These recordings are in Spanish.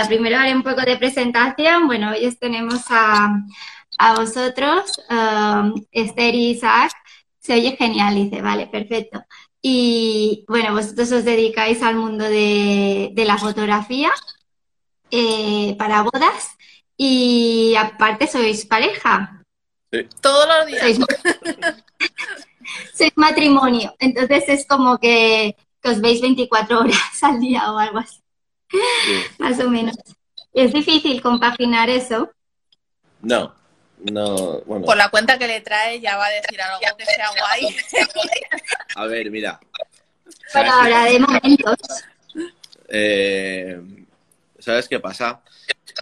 nada, primero haré un poco de presentación. Bueno, hoy tenemos a, a vosotros, um, Esther y Isaac. Se oye genial, dice, vale, perfecto. Y bueno, vosotros os dedicáis al mundo de, de la fotografía eh, para bodas y aparte sois pareja. Sí. Todos los días. Sois, sois matrimonio, entonces es como que, que, os veis 24 horas al día o algo así. Más o menos. ¿Es difícil compaginar eso? No, no, bueno. Por la cuenta que le trae ya va a decir algo que sea guay. A ver, mira. Bueno, ahora de momentos. Eh, ¿Sabes qué pasa?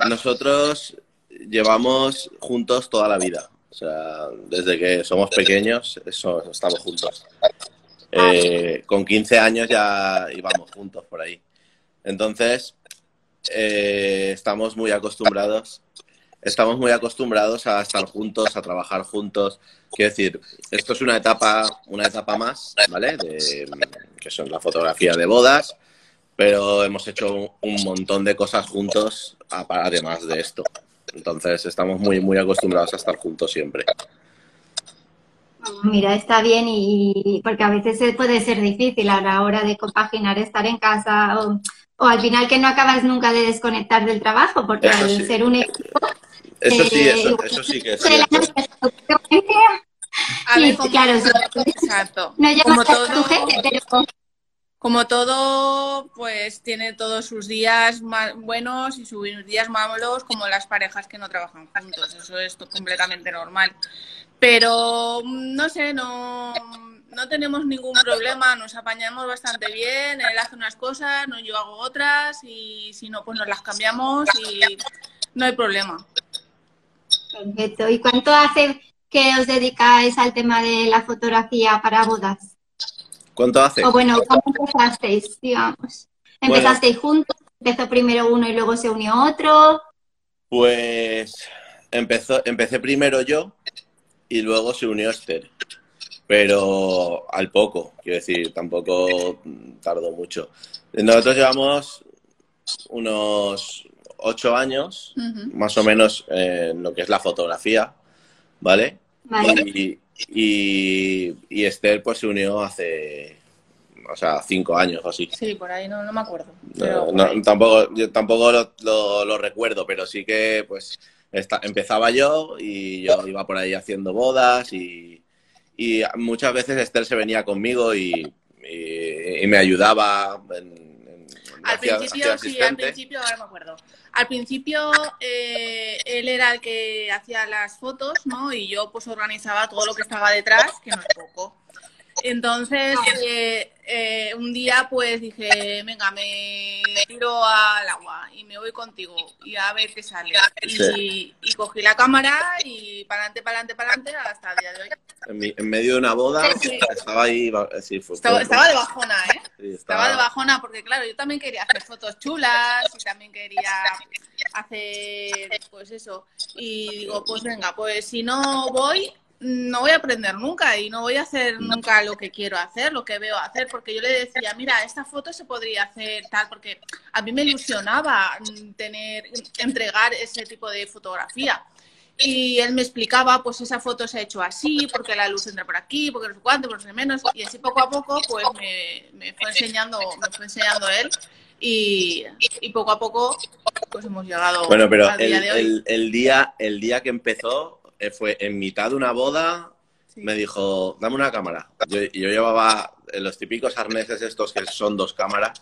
Nosotros llevamos juntos toda la vida. O sea, desde que somos pequeños, eso, estamos juntos. Eh, con 15 años ya íbamos juntos por ahí. Entonces, eh, estamos muy acostumbrados estamos muy acostumbrados a estar juntos, a trabajar juntos. Quiero decir, esto es una etapa, una etapa más, ¿vale? De, que son la fotografía de bodas, pero hemos hecho un montón de cosas juntos además de esto. Entonces estamos muy, muy acostumbrados a estar juntos siempre. Mira, está bien y porque a veces puede ser difícil a la hora de compaginar estar en casa o, o al final que no acabas nunca de desconectar del trabajo porque Eso al sí. ser un equipo Eso sí, Eh, eso, eso sí que es de la cierto. noche, A Sí, ver, como, claro, sí. exacto. no Como a tu todo, jefe, pero como todo, pues tiene todos sus días más buenos y sus días malos, como las parejas que no trabajan juntos. Eso es completamente normal. Pero mm, no sé, no, no tenemos ningún problema, nos apañamos bastante bien. Él hace unas cosas, no yo hago otras, y si no, pues nos las cambiamos y no hay problema. Perfecto. ¿Y cuánto hace que os dedicáis al tema de la fotografía para bodas? ¿Cuánto hace? O bueno, ¿cómo empezasteis, digamos? ¿Empezasteis juntos? ¿Empezó primero uno y luego se unió otro? Pues empezó, empecé primero yo y luego se unió Esther. Pero al poco, quiero decir, tampoco tardó mucho. Nosotros llevamos unos ocho años, más o menos, eh, en lo que es la fotografía, ¿vale? Vale. Y, y, y Esther pues se unió hace, o sea, cinco años o así. Sí, por ahí no, no me acuerdo. Pero no, tampoco, yo tampoco lo, lo- lo recuerdo, pero sí que pues esta- empezaba yo y yo iba por ahí haciendo bodas y, y muchas veces Esther se venía conmigo y, y- y me ayudaba. En, en- Al principio, sí, al principio, ahora me acuerdo. Al principio eh, él era el que hacía las fotos, ¿no? Y yo pues organizaba todo lo que estaba detrás, que no es poco. Entonces, eh, eh, un día pues dije, venga, me tiro al agua y me voy contigo y a ver qué sale. Y, Sí. y cogí la cámara y para adelante, para adelante, para adelante hasta el día de hoy. En, mi- en medio de una boda Sí, estaba ahí. va- Sí, fue- Estaba, estaba de bajona, ¿eh? sí, Estaba de bajona porque, claro, yo también quería hacer fotos chulas y también quería hacer, pues eso. Y digo, pues venga, pues si no voy, no voy a aprender nunca y no voy a hacer nunca lo que quiero hacer, lo que veo hacer, porque yo le decía, mira, esta foto se podría hacer tal, porque a mí me ilusionaba mm, tener, entregar ese tipo de fotografía. Y él me explicaba, pues esa foto se ha hecho así, porque la luz entra por aquí, porque no sé cuánto, por no sé menos. Y así poco a poco, pues me, me fue enseñando, me fue enseñando él. Y, y poco a poco, pues hemos llegado Bueno, pero al el, día de hoy. el- el día, el día que empezó fue en mitad de una boda. Sí. Me dijo, dame una cámara. Yo, y yo llevaba eh, los típicos arneses estos que son dos cámaras,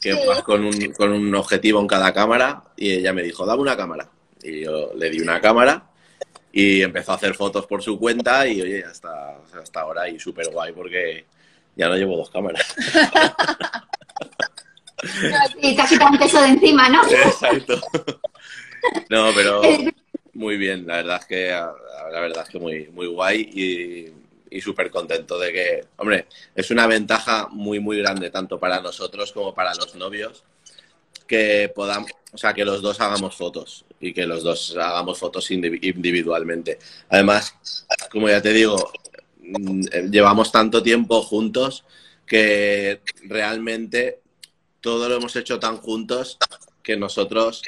que Sí. vas con un, con un objetivo en cada cámara, y ella me dijo, dame una cámara. Y yo le di una cámara y empezó a hacer fotos por su cuenta y oye, hasta, hasta ahora y súper guay porque ya no llevo dos cámaras. Y te has quitado un peso de encima, ¿no? Exacto. No, pero muy bien, la verdad es que la verdad es que muy, muy guay y, y súper contento de que, hombre, es una ventaja muy, muy grande tanto para nosotros como para los novios que podamos, o sea, que los dos hagamos fotos y que los dos hagamos fotos indivi- individualmente. Además, como ya te digo, mm, llevamos tanto tiempo juntos que realmente todo lo hemos hecho tan juntos que nosotros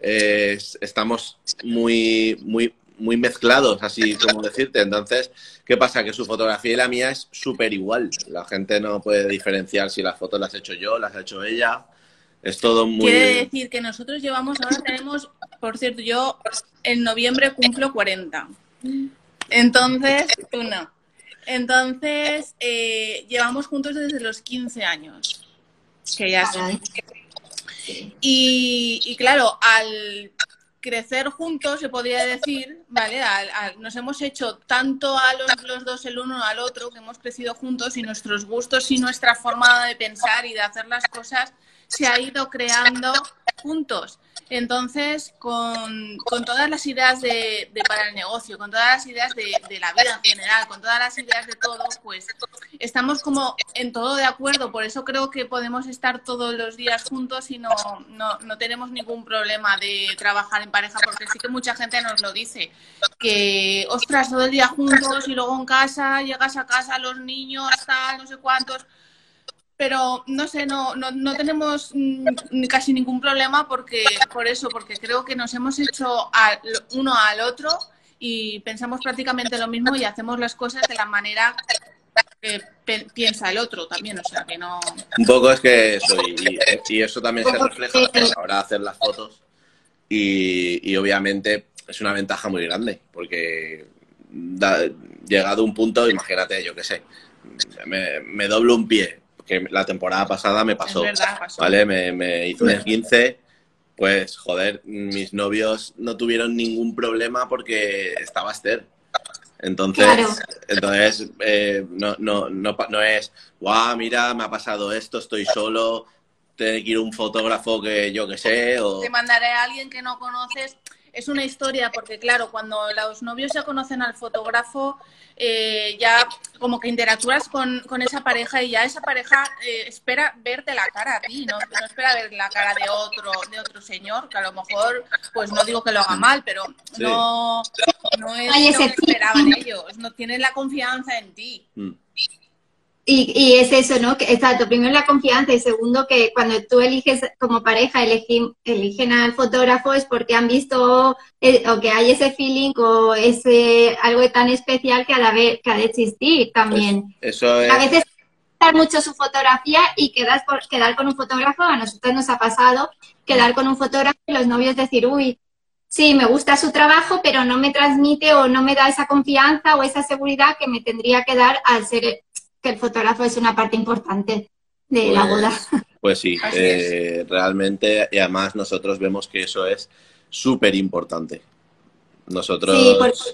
eh, estamos muy, muy, muy mezclados, así como decirte. Entonces, ¿qué pasa? Que su fotografía y la mía es súper igual. La gente no puede diferenciar si las fotos las he hecho yo, las ha hecho ella. Es todo muy... Quiere decir que nosotros llevamos, ahora tenemos, por cierto, yo en noviembre cumplo 40. Entonces, tú no. Entonces, eh, llevamos juntos desde los 15 años. Que ya son. Y, y claro, al crecer juntos, se podría decir, ¿vale? nos hemos hecho tanto a los, los, dos el uno al otro, que hemos crecido juntos y nuestros gustos y nuestra forma de pensar y de hacer las cosas se ha ido creando juntos. Entonces, con, todas las ideas de, para el negocio, con todas las ideas de, la vida en general, con todas las ideas de todo, pues estamos como en todo de acuerdo. Por eso creo que podemos estar todos los días juntos y no, no, no tenemos ningún problema de trabajar en pareja, porque sí que mucha gente nos lo dice, que, ostras, todo el día juntos y luego en casa, llegas a casa, los niños, tal, no sé cuántos pero no sé, no, no, no tenemos mm, casi ningún problema porque por eso, porque creo que nos hemos hecho al, uno al otro y pensamos prácticamente lo mismo y hacemos las cosas de la manera que piensa el otro también, o sea que no... Un poco es que eso, y, eso también se refleja ahora de hacer las fotos y, y, obviamente es una ventaja muy grande porque llegado un punto, imagínate, yo qué sé, me, me doblo un pie, que la temporada pasada me pasó, ¿vale? Me, me hice un 15, pues joder, mis novios no tuvieron ningún problema porque estaba Esther. Entonces, entonces eh, no, no, no, no es, guau, mira, me ha pasado esto, estoy solo, tiene que ir un fotógrafo que yo que sé, o... Te mandaré a alguien que no conoces es una historia, porque claro, cuando los novios ya conocen al fotógrafo, eh, ya como que interactúas con, esa pareja y ya esa pareja eh, espera verte la cara a ti, ¿no? no espera ver la cara de otro, de otro señor, que a lo mejor, pues no digo que lo haga mal, pero no, no es lo que esperaban ellos, no tienen la confianza en ti. Mm. Y, es eso, ¿no? Que, exacto, primero la confianza y segundo que cuando tú eliges como pareja, eligen al fotógrafo es porque han visto eh, o que hay ese feeling o ese algo tan especial que ha de, que ha de existir también. eso es... A veces mucho su fotografía y quedar, por, quedar con un fotógrafo, a nosotros nos ha pasado quedar con un fotógrafo y los novios decir, uy, sí, me gusta su trabajo, pero no me transmite o no me da esa confianza o esa seguridad que me tendría que dar al ser que el fotógrafo es una parte importante de la pues, boda. Pues sí, eh, realmente, y además nosotros vemos que eso es súper importante. Nosotros,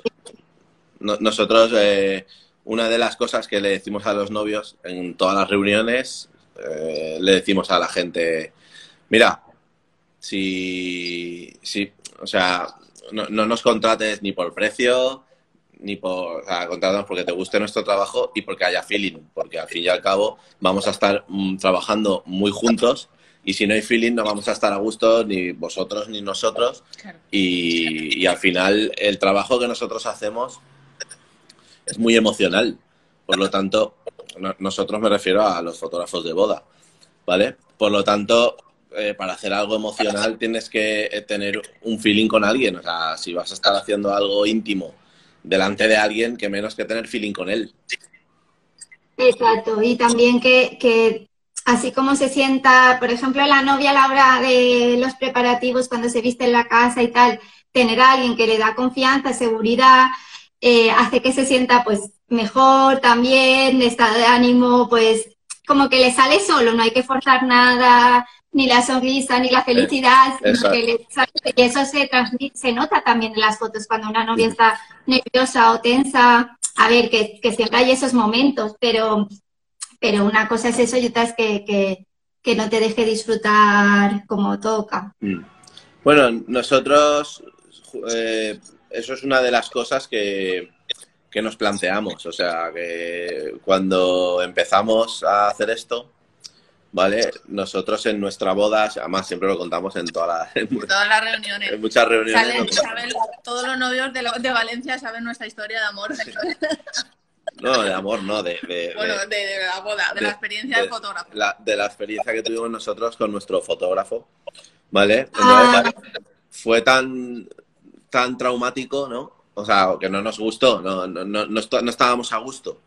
nosotros eh, una de las cosas que le decimos a los novios en todas las reuniones, eh, le decimos a la gente, mira, si, si o sea, no, no nos contrates ni por precio, ni por, o sea, porque te guste nuestro trabajo y porque haya feeling, porque al fin y al cabo vamos a estar mm, trabajando muy juntos y si no hay feeling no vamos a estar a gusto ni vosotros ni nosotros y, al final el trabajo que nosotros hacemos es muy emocional, por lo tanto, nosotros me refiero a los fotógrafos de boda, ¿vale? Por lo tanto, eh, para hacer algo emocional tienes que eh, tener un feeling con alguien, o sea, si vas a estar haciendo algo íntimo delante de alguien que menos que tener feeling con él. Exacto, y también que, así como se sienta, por ejemplo, la novia a la hora de los preparativos, cuando se viste en la casa y tal, tener a alguien que le da confianza, seguridad, eh, hace que se sienta pues mejor también, estado de ánimo, pues como que le sale solo, no hay que forzar nada, ni la sonrisa, ni la felicidad, y eso se, se nota también en las fotos cuando una novia está nerviosa o tensa. A ver, que, siempre hay esos momentos, pero, pero una cosa es eso y otra es que, no te deje disfrutar como toca. Mm. Bueno, nosotros, eh, eso es una de las cosas que, que nos planteamos. O sea, que cuando empezamos a hacer esto, ¿vale? Nosotros en nuestra boda, además siempre lo contamos en, todas las reuniones. En muchas reuniones. todos los novios de, Valencia saben nuestra historia de amor. No, de amor, no, de... bueno, de, la boda, de, la experiencia del fotógrafo. de la experiencia que tuvimos nosotros con nuestro fotógrafo, ¿vale? Ah. Fue tan, tan traumático, ¿no? O sea, que no nos gustó, no, no, no, no estábamos a gusto.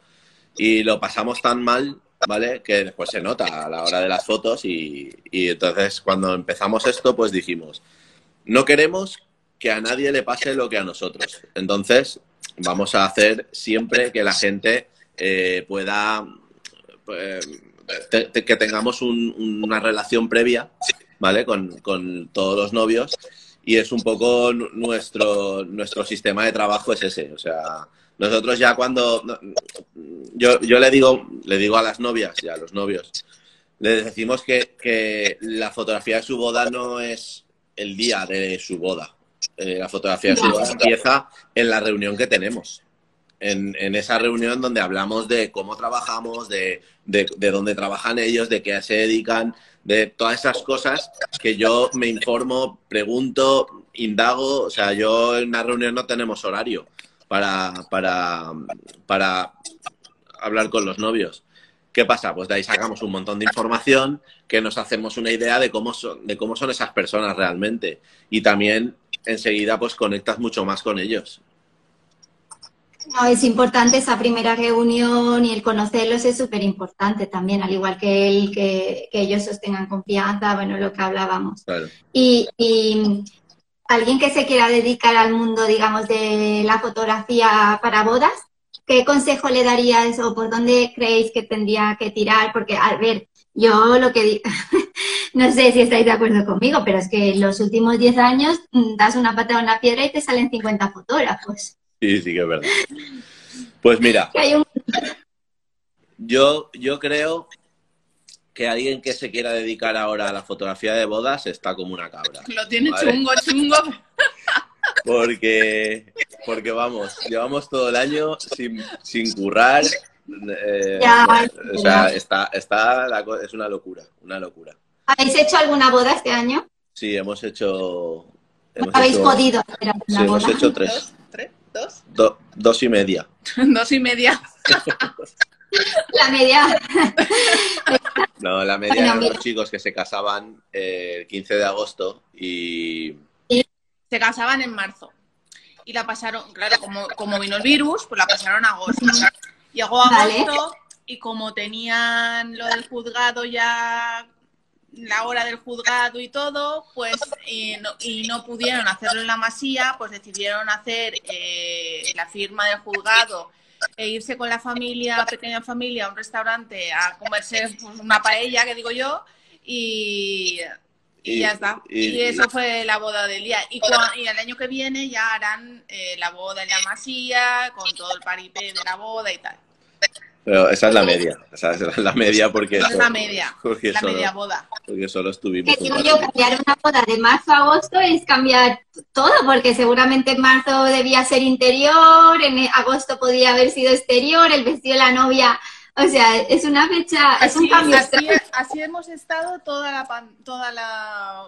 Y lo pasamos tan mal, ¿vale? Que después se nota a la hora de las fotos y, y entonces cuando empezamos esto, pues dijimos, no queremos que a nadie le pase lo que a nosotros. Entonces, vamos a hacer siempre que la gente eh, pueda, te- que tengamos un- una relación previa, ¿vale? Con, con todos los novios. Y es un poco nu- nuestro, nuestro sistema de trabajo es ese. O sea, nosotros ya cuando... Yo, yo le, digo, le digo a las novias y a los novios, les decimos que, que la fotografía de su boda no es el día de su boda. Eh, la fotografía de su boda empieza en la reunión que tenemos. En, en esa reunión donde hablamos de cómo trabajamos, de, de, de dónde trabajan ellos, de qué se dedican, de todas esas cosas que yo me informo, pregunto, indago. O sea, yo en una reunión no tenemos horario para, para, para hablar con los novios. ¿Qué pasa? Pues de ahí sacamos un montón de información que nos hacemos una idea de cómo son, de cómo son esas personas realmente. Y también enseguida pues conectas mucho más con ellos. No, es importante esa primera reunión y el conocerlos es súper importante también, al igual que el que, que ellos sostengan confianza, bueno, lo que hablábamos. Claro. Y, y alguien que se quiera dedicar al mundo, digamos, de la fotografía para bodas, ¿qué consejo le daríais o por dónde creéis que tendría que tirar? Porque, a ver, yo lo que di- no sé si estáis de acuerdo conmigo, pero es que en los últimos 10 años mm, das una patada a una piedra y te salen 50 fotógrafos. Sí, sí que es verdad. Pues mira, un yo, yo creo que alguien que se quiera dedicar ahora a la fotografía de bodas está como una cabra. Lo tiene Vale. chungo, chungo. Porque, porque vamos, llevamos todo el año sin, sin currar. eh, Ya, o sea, está, está la es una locura, una locura. ¿Habéis hecho alguna boda este año? Sí, hemos hecho. hemos ¿Habéis hecho- podido hacer Sí, alguna hemos boda? hecho tres. Dos, tres, dos. Do- dos y media. Dos y media. La media. No, la media Bueno, eran mira. los chicos que se casaban eh, el 15 de agosto y. Se casaban en marzo. Y la pasaron, claro, como, como vino el virus, pues la pasaron a agosto. Llegó Vale. agosto y como tenían lo del juzgado ya, la hora del juzgado y todo, pues eh, no- y no pudieron hacerlo en la masía, pues decidieron hacer eh, la firma del juzgado e irse con la familia, pequeña familia, a un restaurante a comerse pues, una paella, que digo yo, y, y Y- ya está. y- Y, eso fue la boda del día. Y, y el año que viene ya harán eh, la boda en la masía, con todo el paripé de la boda y tal. Pero esa es la media. Esa es la media porque. Esa es la media, Porque la solo, media boda. porque solo estuvimos. Que digo yo, cambiar una boda de marzo a agosto es cambiar todo, porque seguramente en marzo debía ser interior, en agosto podía haber sido exterior, el vestido de la novia. O sea, es una fecha, es un Así, cambio así, así hemos estado toda la pan- toda la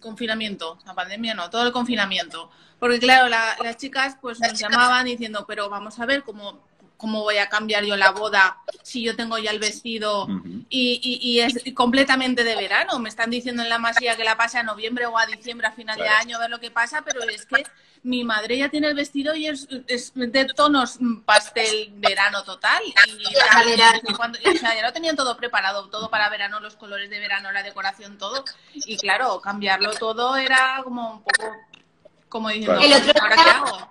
confinamiento, la pandemia no, todo el confinamiento. Porque claro, la- las chicas pues nos llamaban diciendo, pero vamos a ver cómo, cómo voy a cambiar yo la boda si yo tengo ya el vestido y, y- y es completamente de verano. Me están diciendo en la masía que la pase a noviembre o a diciembre a final de año, a ver lo que pasa, pero es que mi madre ya tiene el vestido y es, es de tonos pastel verano total. Y, Para verano. y cuando- o sea, ya lo tenían todo preparado, todo para verano, los colores de verano, la decoración, todo. Y claro, cambiarlo todo era como un poco como diciendo, Claro. El otro ¿ahora día- qué hago?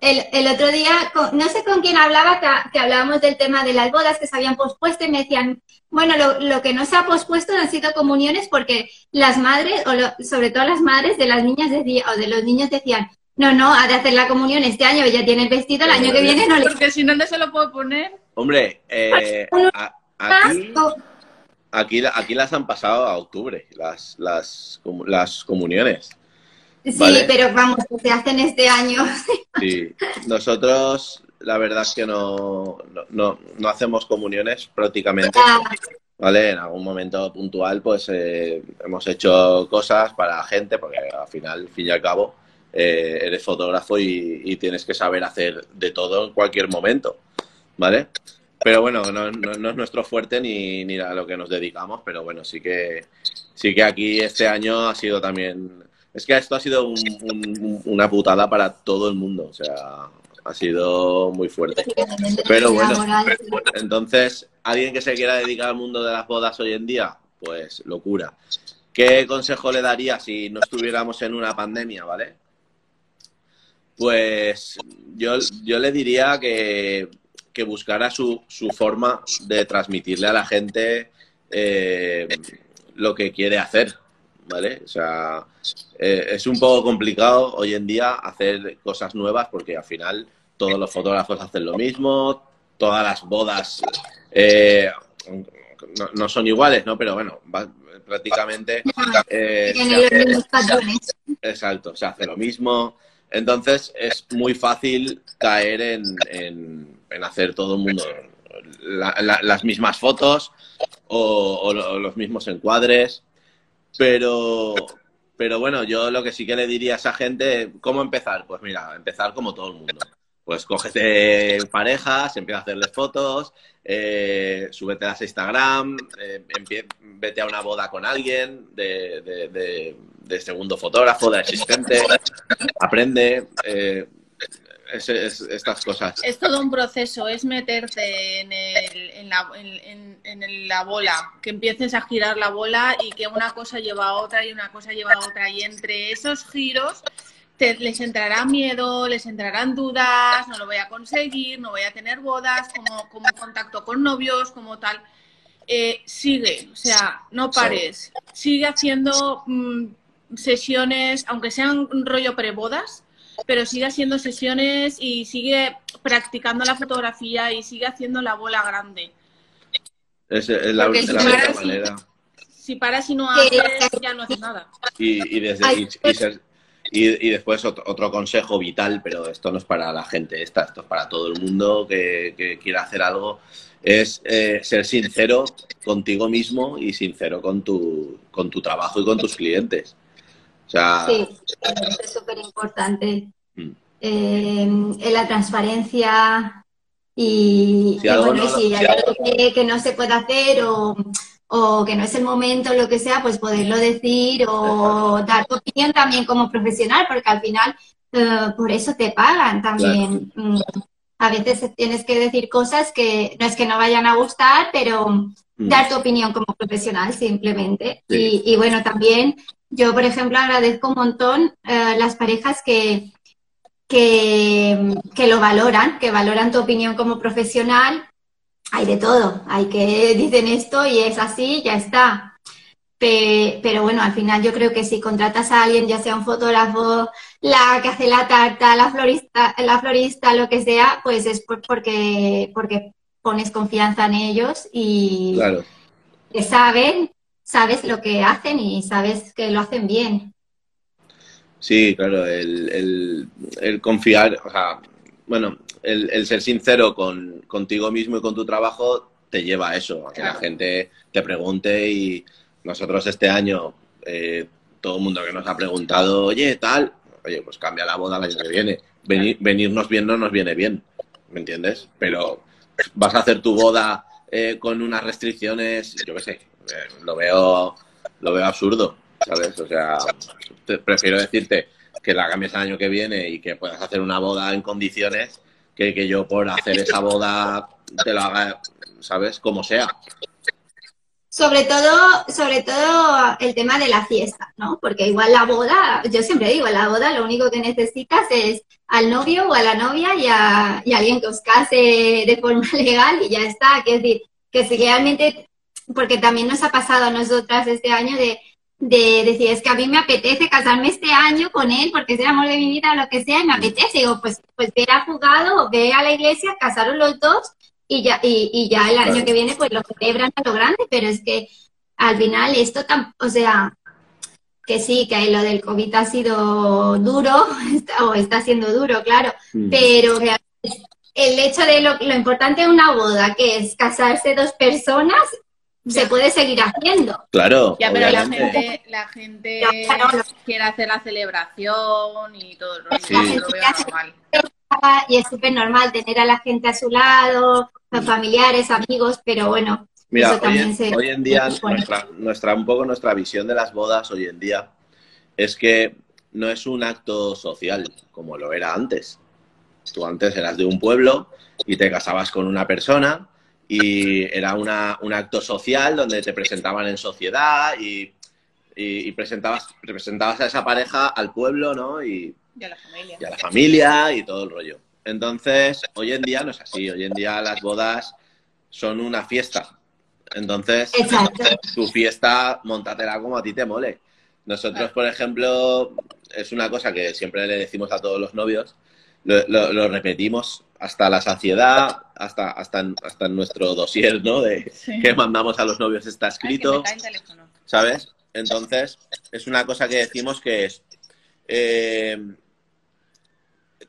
El, el otro día, con- no sé con quién hablaba, que, que hablábamos del tema de las bodas que se habían pospuesto y me decían, bueno, lo, lo que no se ha pospuesto han sido comuniones porque las madres, o lo- sobre todo las madres de las niñas decía, o de los niños decían, no, no, ha de hacer la comunión este año, ella tiene el vestido, el año que viene no le Porque si no, no se lo puedo poner. Hombre, eh, a- aquí, aquí, aquí las han pasado a octubre, las, las, las comuniones. Sí, Vale. pero vamos, se hacen este año. Sí, nosotros la verdad es que no, no, no, no hacemos comuniones prácticamente, Ah, ¿vale? En algún momento puntual pues eh, hemos hecho cosas para la gente, porque al final, al fin y al cabo, eh, eres fotógrafo y, y tienes que saber hacer de todo en cualquier momento, ¿vale? Pero bueno, no, no- no es nuestro fuerte ni, ni a lo que nos dedicamos, pero bueno, sí que sí que aquí este año ha sido también... Es que esto ha sido una putada para todo el mundo, o sea, ha sido muy fuerte. Pero bueno, entonces, alguien que se quiera dedicar al mundo de las bodas hoy en día, pues locura. ¿Qué consejo le daría si no estuviéramos en una pandemia, vale? Pues yo, yo le diría que, buscara su, su, forma de transmitirle a la gente eh, lo que quiere hacer, ¿vale? O sea, eh, es un poco complicado hoy en día hacer cosas nuevas porque al final todos los fotógrafos hacen lo mismo, todas las bodas eh, no, son iguales, ¿no? Pero bueno, prácticamente... Eh, exacto, se hace lo mismo. Entonces es muy fácil caer en, hacer todo el mundo las mismas fotos o, los mismos encuadres. Pero, pero bueno, yo lo que sí que le diría a esa gente, ¿cómo empezar? Pues mira, empezar como todo el mundo pues cógete parejas, empieza a hacerles fotos, eh, súbete a Instagram, eh, vete a una boda con alguien de, segundo fotógrafo, de asistente, aprende eh, estas cosas. Es todo un proceso, es meterte en, la, en, la bola, que empieces a girar la bola y que una cosa lleva a otra y una cosa lleva a otra y entre esos giros les entrará miedo, les entrarán dudas, no lo voy a conseguir, no voy a tener bodas, como, como contacto con novios, como tal. Eh, sigue, o sea, no pares, sigue haciendo mm, sesiones, aunque sean un rollo prebodas, pero sigue haciendo sesiones y sigue practicando la fotografía y sigue haciendo la bola grande. Es, la, única manera. Si, paras y no haces, ya no haces nada. Y, desde, y, después otro, consejo vital, pero esto no es para la gente esta, esto es para todo el mundo que, quiera hacer algo, es eh, ser sincero contigo mismo y sincero con tu, con tu trabajo y con tus clientes. Sí, es súper importante. Mm. Eh, en la transparencia y, si algo que, no se puede hacer o o que no es el momento, lo que sea, pues poderlo decir o dar tu opinión también como profesional, porque al final eh, por eso te pagan también. Mm, a veces tienes que decir cosas que no es que no vayan a gustar, pero mm. dar tu opinión como profesional simplemente. Y, bueno, también yo, por ejemplo, agradezco un montón eh, las parejas que, que, que lo valoran, que valoran tu opinión como profesional hay de todo, hay que dicen esto y es así, ya está. Pero bueno, al final yo creo que si contratas a alguien, ya sea un fotógrafo, la que hace la tarta, la florista, la florista, lo que sea, pues es porque, porque pones confianza en ellos y que saben, sabes lo que hacen y sabes que lo hacen bien. Sí, claro, el, el confiar, o sea, bueno, el, ser sincero con, contigo mismo y con tu trabajo te lleva a eso, a que la gente te pregunte y nosotros este año, eh, todo el mundo que nos ha preguntado, oye, tal, oye, pues cambia la boda el año que viene. venirnos bien no nos viene bien, ¿me entiendes? Pero vas a hacer tu boda eh, con unas restricciones, yo qué sé, lo veo lo veo absurdo, ¿sabes? O sea, prefiero decirte que la cambies el año que viene y que puedas hacer una boda en condiciones que, yo por hacer esa boda te lo haga, ¿sabes? Como sea. Sobre todo, sobre todo el tema de la fiesta, ¿no? Porque igual la boda, yo siempre digo, la boda lo único que necesitas es al novio o a la novia y a, y alguien que os case de forma legal y ya está. Es decir, que si realmente, porque también nos ha pasado a nosotras este año de de decir, es que a mí me apetece casarme este año con él porque es el amor de mi vida, lo que sea, y me apetece. Digo, pues, pues ve a jugado, ve a la iglesia, casaron los dos y ya, y, ya el año que viene pues lo celebran a lo grande, pero es que al final esto, tan, o sea, que sí, que lo del COVID ha sido duro, o está siendo duro, claro, mm. pero el hecho de lo, lo importante de una boda, que es casarse dos personas, se puede seguir haciendo. Claro. Ya, pero la gente, la gente quiere hacer la celebración y todo el rollo. normal. Y es súper normal tener a la gente a su lado, familiares, amigos, pero bueno, Mira, hoy, en día nuestra, nuestra, un poco nuestra visión de las bodas hoy en día es que no es un acto social como lo era antes. Tú antes eras de un pueblo y te casabas con una persona y era una, un acto social donde te presentaban en sociedad y, y, presentabas, presentabas a esa pareja al pueblo, ¿no? Y, y, a la familia. Y a la familia y todo el rollo. Entonces, hoy en día no es así. Hoy en día las bodas son una fiesta. Entonces, tu fiesta, montatela como a ti te mole. Nosotros, por ejemplo, es una cosa que siempre le decimos a todos los novios, lo, repetimos hasta la saciedad, hasta, hasta, hasta en nuestro dossier, ¿no? De que mandamos a los novios está escrito. ¿Sabes? Entonces, es una cosa que decimos que es. Eh,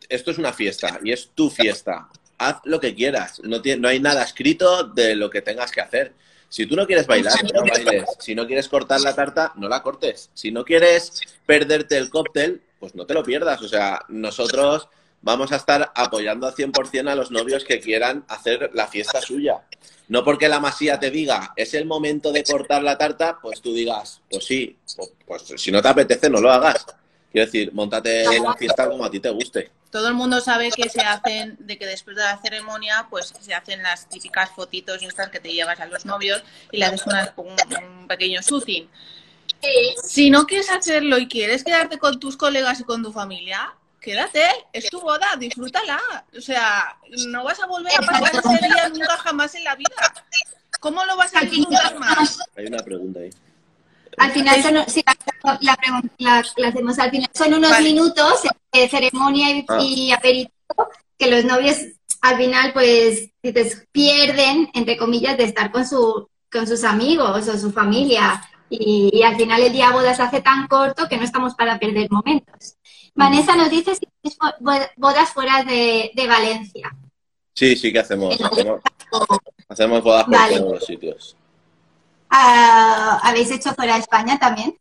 esto es una fiesta y es tu fiesta. Haz lo que quieras. No, no hay nada escrito de lo que tengas que hacer. Si tú no quieres bailar, no bailes. Si no quieres cortar la tarta, no la cortes. Si no quieres perderte el cóctel, pues no te lo pierdas. O sea, nosotros vamos a estar apoyando al 100% a los novios que quieran hacer la fiesta suya. No porque la masía te diga, es el momento de cortar la tarta, pues tú digas, pues sí, pues, pues si no te apetece, no lo hagas. Quiero decir, montate la fiesta como a ti te guste todo el mundo sabe que se hacen, de que después de la ceremonia, pues se hacen las típicas fotitos estas que te llevas a los novios y le haces un, pequeño shooting. Si no quieres hacerlo y quieres quedarte con tus colegas y con tu familia, quédate, es tu boda, disfrútala. O sea, no vas a volver a pasar ese día nunca jamás en la vida. ¿Cómo lo vas a disfrutar más? Hay una pregunta ahí. Al final son, la, la, hacemos al final, son unos minutos de ceremonia y, ah. aperitivo que los novios al final pues pierden, entre comillas, de estar con, su, con sus amigos o su familia. Y, al final el día de bodas se hace tan corto que no estamos para perder momentos. Vanessa nos dice si bodas fuera de, Valencia. Sí, sí que hacemos. Hacemos, bodas por todos los sitios. Ah, ¿Habéis hecho fuera de España también?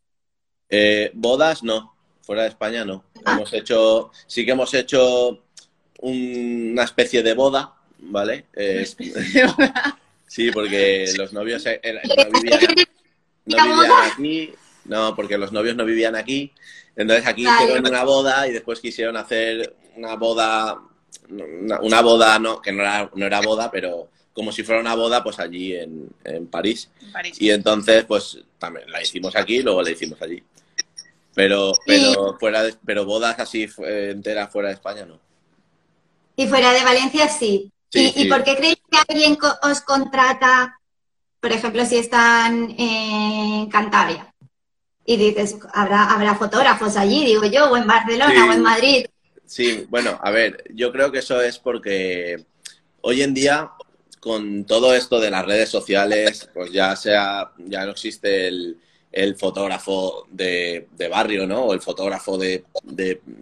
Eh, bodas no, fuera de España no. Ah. Hemos hecho, sí que hemos hecho una especie de boda, ¿vale? Eh, sí, porque los novios eh, no, vivían, aquí, no, porque los novios no vivían aquí. Entonces aquí hicieron una boda y después quisieron hacer una boda, una, boda no, que no era, no era boda, pero como si fuera una boda, pues allí en, en, París. Y entonces, pues también la hicimos aquí y luego la hicimos allí. Pero, pero, fuera de, pero bodas así enteras fuera de España no. Y fuera de Valencia sí. ¿Y, por qué creéis que alguien os contrata, por ejemplo, si están en Cantabria? Y dices, habrá, habrá fotógrafos allí, digo yo, o en Barcelona o en Madrid. Sí, bueno, a ver, yo creo que eso es porque hoy en día con todo esto de las redes sociales, pues ya sea, ya no existe el, el fotógrafo de, barrio, ¿no? O el fotógrafo de,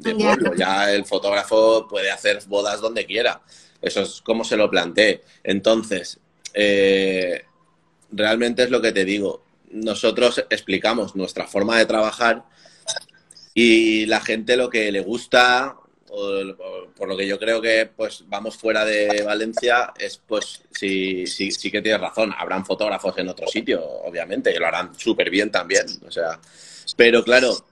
pueblo. Ya el fotógrafo puede hacer bodas donde quiera. Eso es como se lo planteé. Entonces, eh, realmente es lo que te digo. Nosotros explicamos nuestra forma de trabajar y la gente lo que le gusta por lo que yo creo que pues vamos fuera de Valencia es pues sí, sí, sí que tienes razón, habrán fotógrafos en otro sitio, obviamente, y lo harán súper bien también, o sea, pero claro,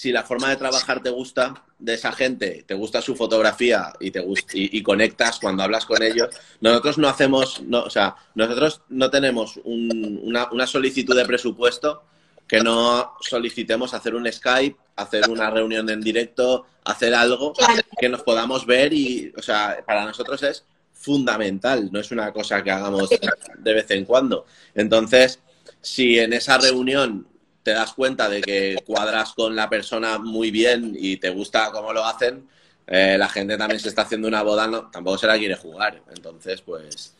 si la forma de trabajar te gusta de esa gente, te gusta su fotografía y te y, conectas cuando hablas con ellos, nosotros no hacemos, no, o sea, nosotros no tenemos una, una solicitud de presupuesto que no solicitemos hacer un Skype, hacer una reunión en directo, hacer algo que nos podamos ver y, o sea, para nosotros es fundamental, no es una cosa que hagamos de vez en cuando. Entonces, si en esa reunión te das cuenta de que cuadras con la persona muy bien y te gusta cómo lo hacen, eh, la gente también se está haciendo una boda, no, tampoco se la quiere jugar. Entonces, pues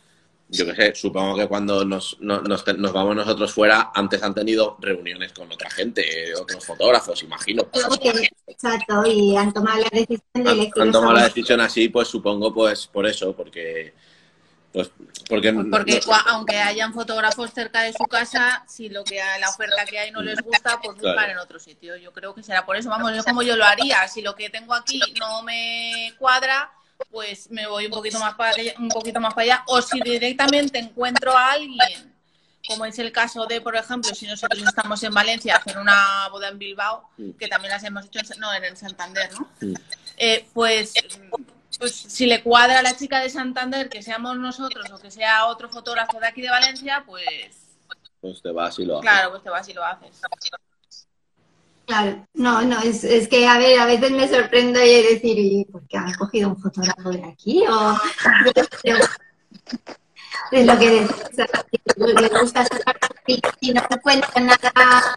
yo qué sé, supongo que cuando nos, vamos nosotros fuera, antes han tenido reuniones con otra gente, otros fotógrafos, imagino. Exacto, y han tomado la decisión de elegir. Han, tomado la decisión así, pues supongo, pues por eso, porque. Pues, porque, porque aunque hayan fotógrafos cerca de su casa, si lo que la oferta que hay no les gusta, pues buscan en otro sitio. Yo creo que será por eso. Vamos, yo como yo lo haría. Si lo que tengo aquí no me cuadra, pues me voy un poquito más para un poquito más para allá o si directamente encuentro a alguien como es el caso de, por ejemplo, si nosotros estamos en Valencia, hacer una boda en Bilbao, Mm. que también las hemos hecho, en, no, en Santander, ¿no? Mm. Eh, pues, pues si le cuadra a la chica de Santander que seamos nosotros o que sea otro fotógrafo de aquí de Valencia, pues Pues te vas y lo haces. claro, pues te vas y lo haces. Claro, no, no, es, es que a ver, a veces me sorprendo y decir, ¿y por qué han cogido un fotógrafo de aquí? O es lo que le gusta sacar y no se cuenta nada.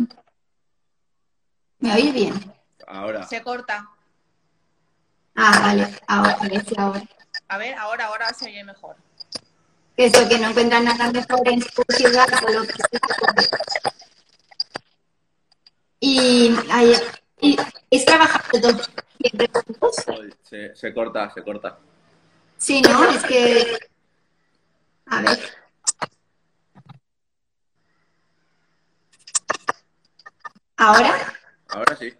¿Me oís bien? Ahora, Se corta. Ah, vale, ahora, a ver si ahora. A ver, ahora, ahora se oye mejor. Eso, que no encuentran nada mejor en su ciudad o lo que sea. Y, ay, y es trabajando dos siempre juntos. Se, se corta, se corta. Sí, ¿no? Es que. A ver. ¿Ahora? Ahora sí.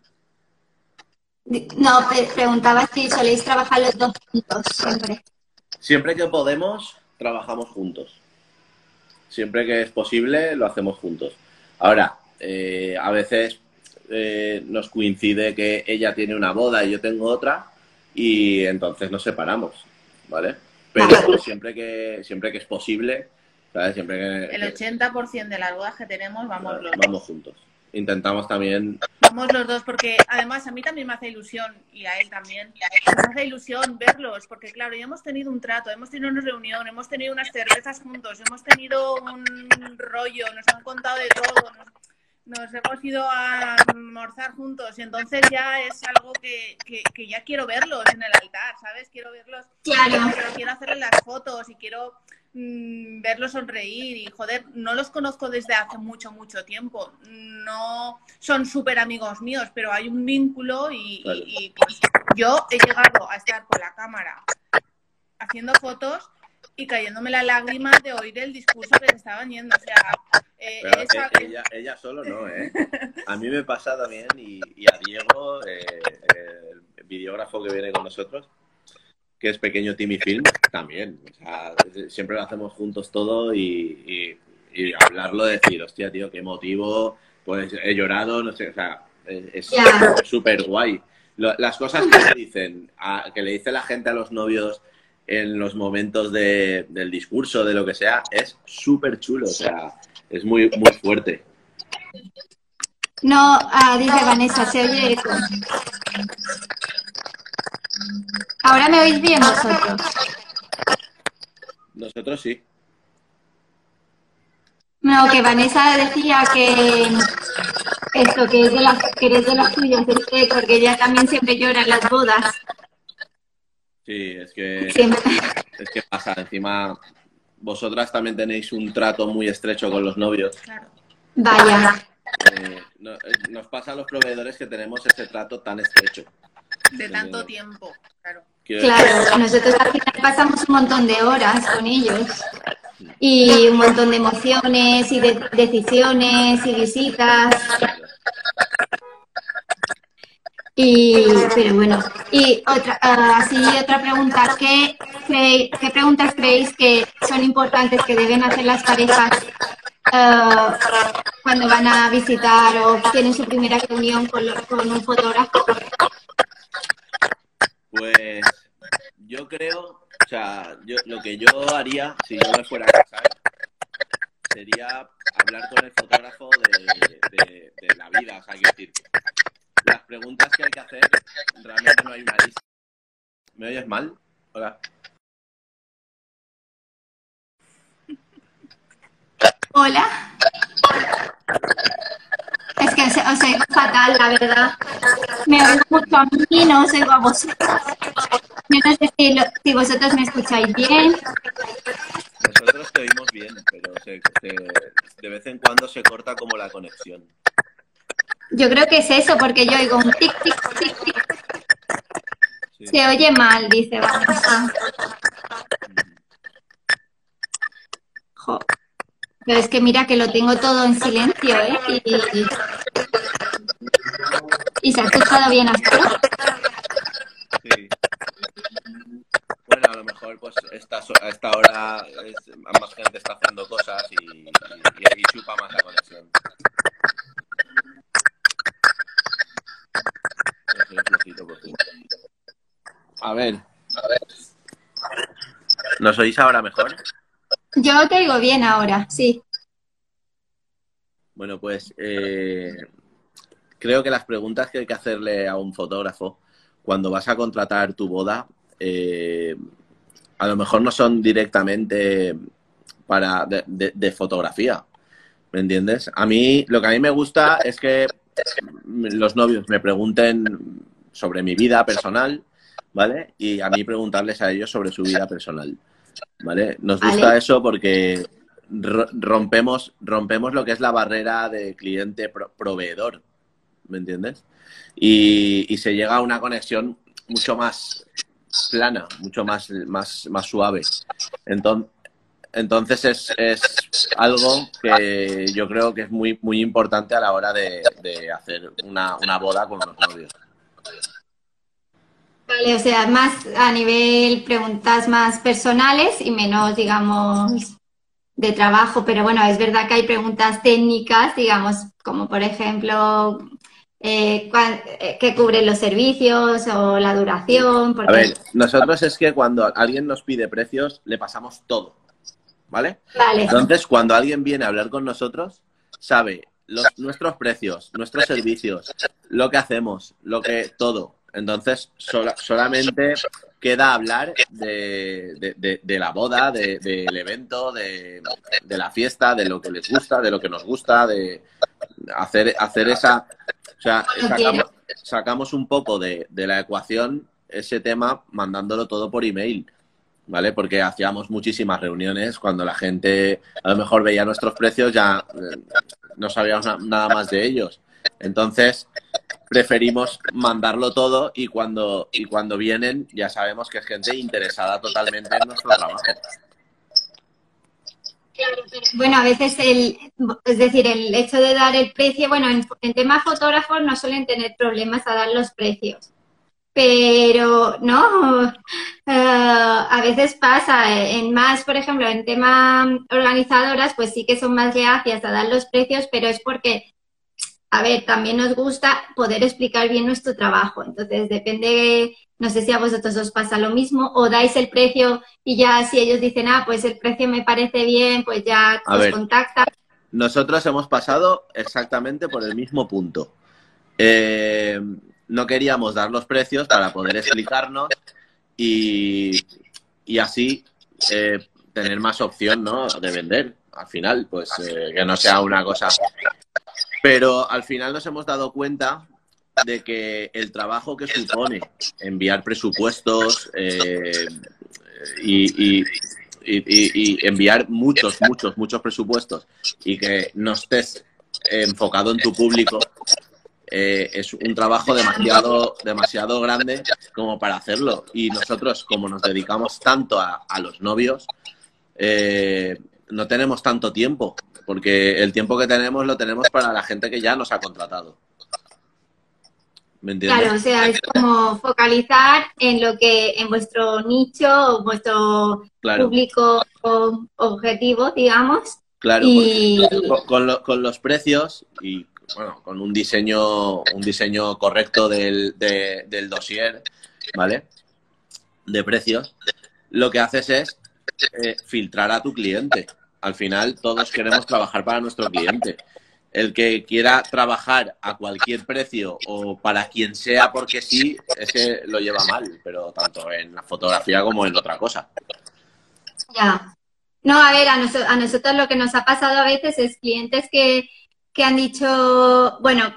No, pre- preguntaba si soléis trabajar los dos juntos siempre. Siempre que podemos, trabajamos juntos. Siempre que es posible, lo hacemos juntos. Ahora, eh, a veces eh, nos coincide que ella tiene una boda y yo tengo otra y entonces nos separamos, ¿vale? Pero siempre que siempre que es posible, ¿sabes? Siempre que, El que- 80% de las bodas que tenemos vamos los vamos juntos. Intentamos también Vamos los dos, porque además a mí también me hace ilusión y a él también. Me hace ilusión verlos, porque claro, ya hemos tenido un trato, hemos tenido una reunión, hemos tenido unas cervezas juntos, hemos tenido un rollo, nos han contado de todo, nos, nos hemos ido a almorzar juntos, y entonces ya es algo que, que, que ya quiero verlos en el altar, ¿sabes? Quiero verlos, Claro. quiero, quiero hacerles las fotos y quiero mm, verlos sonreír y joder, no los conozco desde hace mucho, mucho tiempo. No son súper amigos míos, pero hay un vínculo y, y- Claro. y, yo he llegado a estar con la cámara haciendo fotos y cayéndome la lágrima de oír el discurso que se estaban yendo. O sea, eh, Pero esa- ella, ella solo no, ¿eh? A mí me pasa también y, y a Diego, eh, el videógrafo que viene con nosotros, que es pequeño Timmy Film, también. O sea, siempre lo hacemos juntos todo y, y- y hablarlo, decir, hostia, tío, qué motivo, pues he llorado, no sé, o sea, es súper guay. Lo- las cosas que le dicen, a- que le dice la gente a los novios en los momentos de- del discurso, de lo que sea, es súper chulo, o sea, es muy, muy fuerte. No, ah, dice Vanessa, se oye eco. ¿Ahora me oís bien vosotros? Nosotros sí. No, que Vanessa decía que esto, que, es de las, que eres de las tuyas, té, porque ella también siempre llora en las bodas. Sí, es que, Siempre. es que pasa. Encima, vosotras también tenéis un trato muy estrecho con los novios. claro. Vaya. Eh, no- eh, nos pasa a los proveedores que tenemos ese trato tan estrecho. De tanto tiempo, claro. Claro, nosotros al final pasamos un montón de horas con ellos y un montón de emociones y de decisiones y visitas. Y, pero bueno, y otra, ah, así otra pregunta, ¿qué, ¿qué preguntas creéis que son importantes que deben hacer las parejas ah, cuando van a visitar o tienen su primera reunión con, lo- con un fotógrafo? Pues yo creo, o sea, yo, lo que yo haría si yo me fuera a casar sería hablar con el fotógrafo de, la vida, o sea, quiero decir, las preguntas que hay que hacer, realmente no hay una lista. ¿Me oyes mal? Hola. Hola. Que os, os oigo fatal, la verdad. Me oigo mucho a mí, no os oigo a vosotros. Yo no sé si, lo- si vosotros me escucháis bien. Nosotros te oímos bien, pero se- se- de vez en cuando se corta como la conexión. Yo creo que es eso, porque yo oigo un tic, tic, tic, tic. Sí. Se oye mal, dice Vanessa. Jo. Pero es que mira que lo tengo todo en silencio, ¿eh? Y, y- se ha escuchado bien hasta ahora. Sí. Bueno, a lo mejor pues esta, a esta hora es- más gente está haciendo cosas y, y, y ahí chupa más la conexión. Por fin. A ver. ¿Nos oís ahora mejor? Yo te digo bien ahora, sí. Bueno, pues eh, creo que las preguntas que hay que hacerle a un fotógrafo cuando vas a contratar tu boda, eh, a lo mejor no son directamente para de, de- de fotografía, ¿me entiendes? A mí, lo que a mí me gusta es que los novios me pregunten sobre mi vida personal, ¿vale? Y a mí preguntarles a ellos sobre su vida personal, ¿vale? Nos gusta eso porque ro- rompemos, rompemos lo que es la barrera de cliente pro- proveedor, ¿me entiendes? Y, se llega a una conexión mucho más plana, mucho más, más, más suave. Entonces, entonces es, es algo que yo creo que es muy, muy importante a la hora de, de hacer una, una boda con los novios. Vale, o sea, más a nivel preguntas más personales y menos, digamos, de trabajo, pero bueno, es verdad que hay preguntas técnicas, digamos, como por ejemplo, eh, eh, ¿qué cubren los servicios o la duración? A Porque, ver, nosotros es que cuando alguien nos pide precios, le pasamos todo, ¿vale? vale, Entonces, cuando alguien viene a hablar con nosotros, sabe los, nuestros precios, nuestros servicios, lo que hacemos, lo que todo. Entonces, sola- solamente queda hablar de, de- de- de la boda, de- del evento, de, de la fiesta, de lo que les gusta, de lo que nos gusta, de hacer, hacer esa... O sea, sacamos, sacamos un poco de, de la ecuación ese tema mandándolo todo por email. ¿vale? Porque hacíamos muchísimas reuniones cuando la gente a lo mejor veía nuestros precios, ya eh, no sabíamos na- nada más de ellos. Entonces, preferimos mandarlo todo y cuando, y cuando vienen ya sabemos que es gente interesada totalmente en nuestro trabajo. Bueno, a veces el, es decir, el hecho de dar el precio, bueno, en, en temas fotógrafos no suelen tener problemas a dar los precios. Pero no, Eh, a veces pasa, eh, en más, por ejemplo, en tema organizadoras, pues sí que son más reacias a dar los precios, pero es porque, a ver, también nos gusta poder explicar bien nuestro trabajo. Entonces, depende, no sé si a vosotros os pasa lo mismo, o dais el precio y ya si ellos dicen, ah, pues el precio me parece bien, pues ya A os ver. contactan. Nosotros hemos pasado exactamente por el mismo punto. Eh, no queríamos dar los precios para poder explicarnos y, y así eh, tener más opción ¿no? de vender. Al final, pues eh, que no sea una cosa. Pero al final nos hemos dado cuenta de que el trabajo que supone enviar presupuestos eh, y, y- y- y- y enviar muchos, muchos, muchos presupuestos y que no estés enfocado en tu público, eh, es un trabajo demasiado, demasiado grande como para hacerlo. Y nosotros, como nos dedicamos tanto a, a los novios, eh, no tenemos tanto tiempo, porque el tiempo que tenemos lo tenemos para la gente que ya nos ha contratado. ¿Me entiendes? Claro, o sea, es como focalizar en lo que, en vuestro nicho, vuestro Claro, público o- objetivo, digamos. claro, Y porque con, con lo- con los precios y bueno, con un diseño, un diseño correcto del, de- del dossier, ¿vale? De precios, lo que haces es eh, filtrar a tu cliente. Al final, todos queremos trabajar para nuestro cliente. El que quiera trabajar a cualquier precio o para quien sea porque sí, ese lo lleva mal, pero tanto en la fotografía como en otra cosa. ya. No, a ver, a, a nosotros lo que nos ha pasado a veces es clientes que, que han dicho, bueno,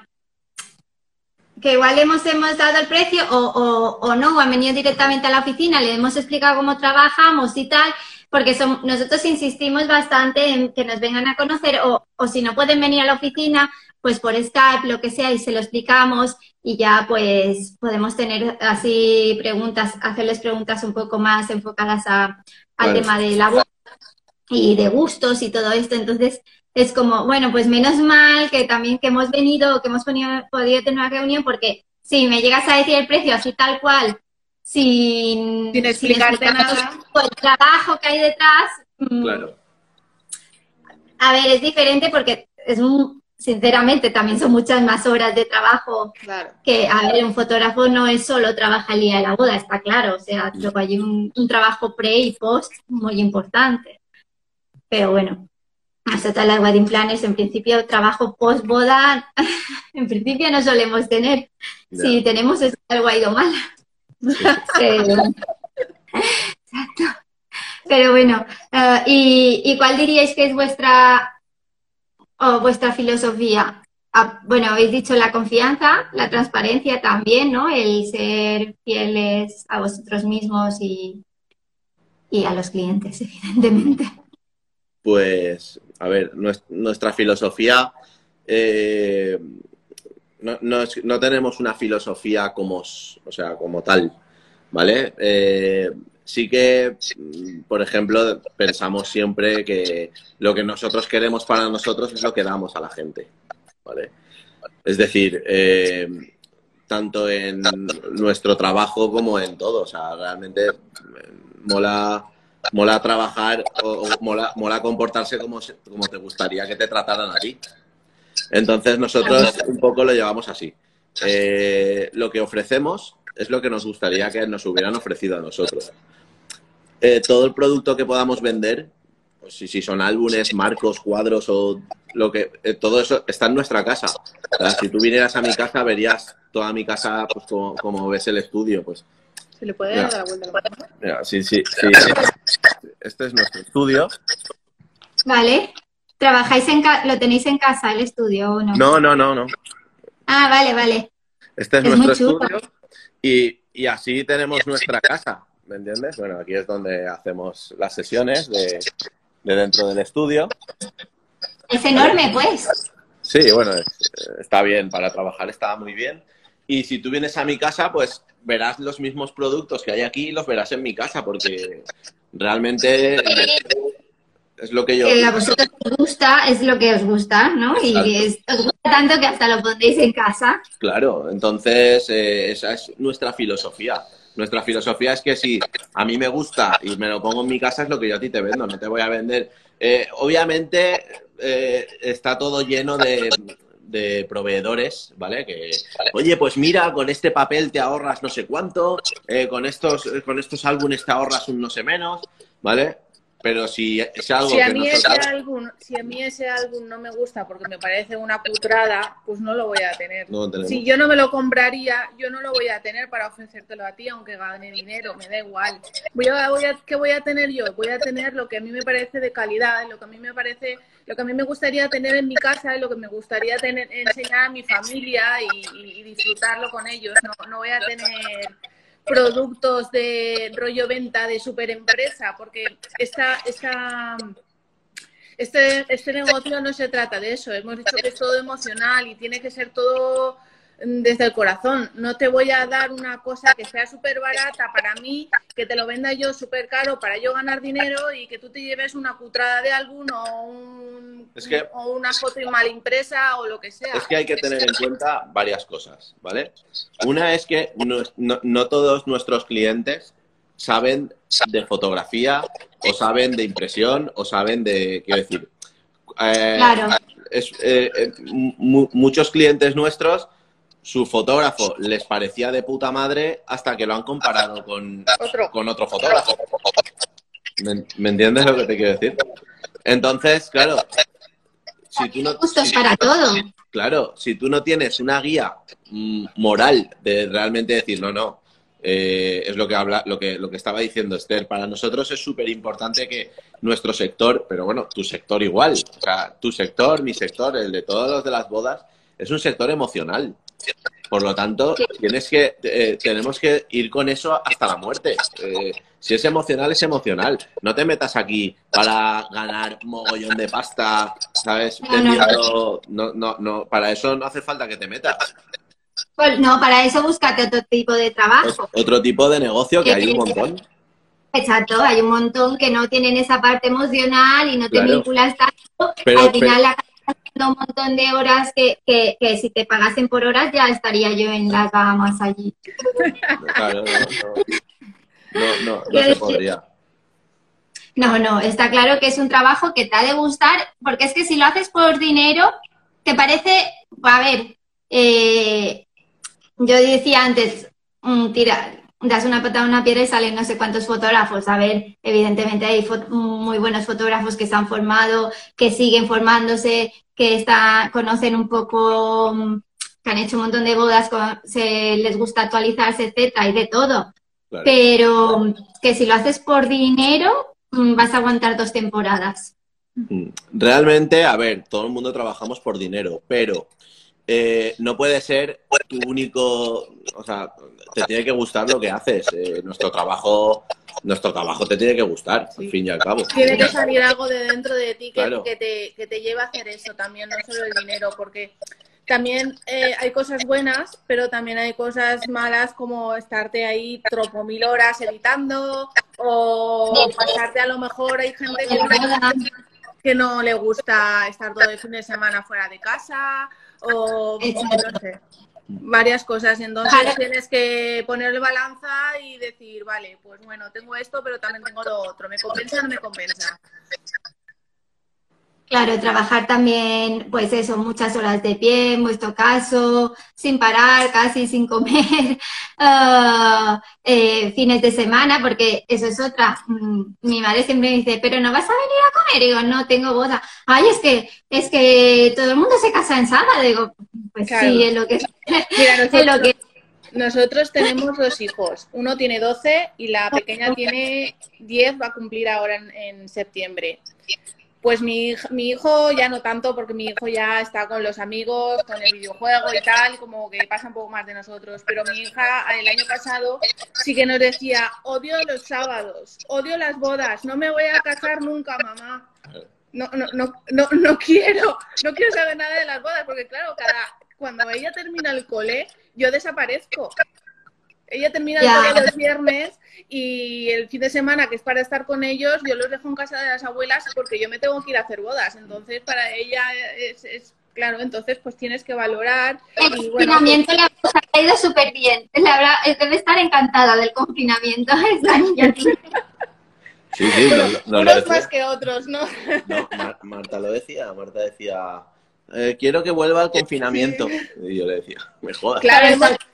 que igual hemos, hemos dado el precio o, o, o no, o han venido directamente a la oficina, le hemos explicado cómo trabajamos y tal, porque son, nosotros insistimos bastante en que nos vengan a conocer o, o si no pueden venir a la oficina, pues por Skype, lo que sea, y se lo explicamos y ya pues podemos tener así preguntas, hacerles preguntas un poco más enfocadas a, al tema de la voz y de gustos y todo esto. Entonces, es como, bueno, pues menos mal que también que hemos venido, que hemos podido tener una reunión, porque si me llegas a decir el precio así tal cual, sin, Sin explicarte explicaros nada. el trabajo que hay detrás, Mm, Claro. A ver, es diferente porque es un, sinceramente, también son muchas más horas de trabajo Claro. que, a ver, un fotógrafo no es solo trabaja el día de la boda, está claro. O sea, luego hay un, un trabajo pre y post muy importante. Pero bueno, nosotras las wedding planners, en principio, trabajo post boda, en principio no solemos tener. Si tenemos es algo ha ido mal. Exacto. Pero bueno, eh, ¿y, y cuál diríais que es vuestra, o vuestra filosofía? Ah, bueno, habéis dicho la confianza, la transparencia también, ¿no? El ser fieles a vosotros mismos y, y a los clientes, evidentemente. Pues, a ver, nues- nuestra filosofía, eh, no, no no tenemos una filosofía como, o sea, como tal, ¿vale? Eh, sí que, mm, por ejemplo, pensamos siempre que lo que nosotros queremos para nosotros es lo que damos a la gente, ¿vale? Es decir, eh, tanto en nuestro trabajo como en todo, o sea, realmente eh, mola mola trabajar o, mola, mola comportarse como, como te gustaría que te trataran a ti. Entonces nosotros un poco lo llevamos así. Eh, lo que ofrecemos es lo que nos gustaría que nos hubieran ofrecido a nosotros. Eh, todo el producto que podamos vender, pues si, si son álbumes, marcos, cuadros o lo que eh, todo eso está en nuestra casa. O sea, si tú vinieras a mi casa verías toda mi casa pues como, como ves el estudio, pues ¿Se le puede dar la vuelta a la cámara? Mira, sí, sí, sí. Este es nuestro estudio. ¿Vale? ¿Trabajáis en ca- lo tenéis en casa, el estudio o no? No, no, no, no. Ah, vale, vale. Este es, Es nuestro estudio. Y, y así tenemos nuestra casa, ¿me entiendes? Bueno, aquí es donde hacemos las sesiones de, de dentro del estudio. Es enorme, pues. Sí, bueno, es- está bien, para trabajar está muy bien. Y si tú vienes a mi casa, pues verás los mismos productos que hay aquí y los verás en mi casa, porque realmente es lo que yo... Que a vosotros os gusta, es lo que os gusta, ¿no? Exacto. Y es, os gusta tanto que hasta lo pondréis en casa. Claro, entonces eh, esa es nuestra filosofía. Nuestra filosofía es que si a mí me gusta y me lo pongo en mi casa es lo que yo a ti te vendo, no te voy a vender. Eh, obviamente eh, está todo lleno de, de proveedores, ¿vale? Que, oye, pues mira, con este papel te ahorras no sé cuánto, eh, con, estos, con estos álbumes te ahorras un no sé menos, ¿vale? Pero si es algo Si a, que mí ese álbum, si a mí ese álbum no me gusta porque me parece una putrada, pues no lo voy a tener. No. Si yo no me lo compraría, yo no lo voy a tener para ofrecértelo a ti, aunque gane dinero, me da igual. Voy a, voy a, ¿Qué voy a tener yo? Voy a tener lo que a mí me parece de calidad, lo que a mí me parece, lo que a mí me gustaría tener en mi casa lo que me gustaría tener, enseñar a mi familia y, y- y disfrutarlo con ellos. No, no voy a tener productos de rollo venta de superempresa, porque esta, esta, este, este negocio no se trata de eso. Hemos dicho que es todo emocional y tiene que ser todo desde el corazón. No te voy a dar una cosa que sea súper barata para mí, que te lo venda yo súper caro para yo ganar dinero y que tú te lleves una cutrada de álbum o, un- Es que- o una foto mal impresa o lo que sea. Es que hay que tener en cuenta varias cosas, ¿vale? Una es que no, no- no todos nuestros clientes saben de fotografía o saben de impresión o saben de, quiero decir, eh, Claro. es, eh, eh, mu- muchos clientes nuestros, su fotógrafo les parecía de puta madre hasta que lo han comparado con, Otro. con otro fotógrafo. ¿Me, me entiendes lo que te quiero decir? Entonces, claro, si tú no... Gustos si- para todo. Claro, si tú no tienes una guía moral de realmente decir, no, no, eh, es lo que habla, lo que, lo que estaba diciendo Esther. Para nosotros es súper importante que nuestro sector, pero bueno, tu sector igual, o sea, tu sector, mi sector, el de todos los de las bodas, es un sector emocional. Por lo tanto, tienes que, eh, tenemos que ir con eso hasta la muerte. Eh, si es emocional, es emocional. No te metas aquí para ganar mogollón de pasta, ¿sabes? No, no. No, no, no, para eso no hace falta que te metas. Pues no, para eso búscate otro tipo de trabajo. otro tipo de negocio que hay un montón. Exacto, hay un montón que no tienen esa parte emocional y no te Claro. vinculas tanto. Pero- Al final haciendo un montón de horas que, que, que si te pagasen por horas ya estaría yo en las Bahamas allí. Claro, no, no, se podría. No, no, está claro que es un trabajo que te ha de gustar, porque es que si lo haces por dinero, te parece, a ver, eh, yo decía antes, mm, tira, das una patada a una piedra y salen no sé cuántos fotógrafos. A ver, evidentemente hay muy buenos fotógrafos que se han formado, que siguen formándose, que está, conocen un poco, mm, que han hecho un montón de bodas, se les gusta actualizarse, etcétera, y de todo. Pero mm, que si lo haces por dinero, mm, vas a aguantar dos temporadas. Realmente, a ver, todo el mundo trabajamos por dinero, pero eh, no puede ser tu único, o sea, te tiene que gustar lo que haces. Eh, nuestro trabajo, nuestro trabajo te tiene que gustar, al fin y al cabo. Tiene que salir algo de dentro de ti que, te, que te lleva a hacer eso también, no solo el dinero, porque también eh, hay cosas buenas, pero también hay cosas malas como estarte ahí tropo mil horas editando o pasarte a lo mejor hay gente que que no le gusta estar todo el fin de semana fuera de casa o no sé, varias cosas. Entonces tienes que ponerle balanza y decir, vale, pues bueno, tengo esto, pero también tengo lo otro. ¿Me compensa o no me compensa? Claro, trabajar también, pues eso, muchas horas de pie, en vuestro caso, sin parar, casi sin comer, ah, eh, fines de semana, porque eso es otra. Mm, mi madre siempre me dice, pero no vas a venir a comer, y digo, no tengo boda. Ay, es que, es que todo el mundo se casa en sábado, digo, pues sí, es lo que, es lo que nosotros tenemos dos hijos. Uno tiene 12 y la pequeña tiene 10, va a cumplir ahora en, en septiembre. Pues mi, hijo ya no tanto, porque mi hijo ya está con los amigos, con el videojuego y tal, como que pasa un poco más de nosotros. Pero mi hija el año pasado sí que nos decía, odio los sábados, odio las bodas, no me voy a casar nunca, mamá. No, no, no, no, no quiero, no quiero saber nada de las bodas, porque claro, cada, cuando ella termina el cole, yo desaparezco. Ella termina el los viernes y el fin de semana, que es para estar con ellos, yo los dejo en casa de las abuelas porque yo me tengo que ir a hacer bodas. Entonces, para ella es, claro, entonces pues tienes que valorar. El confinamiento le ha ido súper bien. Debe estar encantada del confinamiento esta niña. Sí, sí, Unos más que otros, ¿no? No, Marta lo decía, Marta decía eh, quiero que vuelva al confinamiento. Y yo le decía, me jodas. Claro,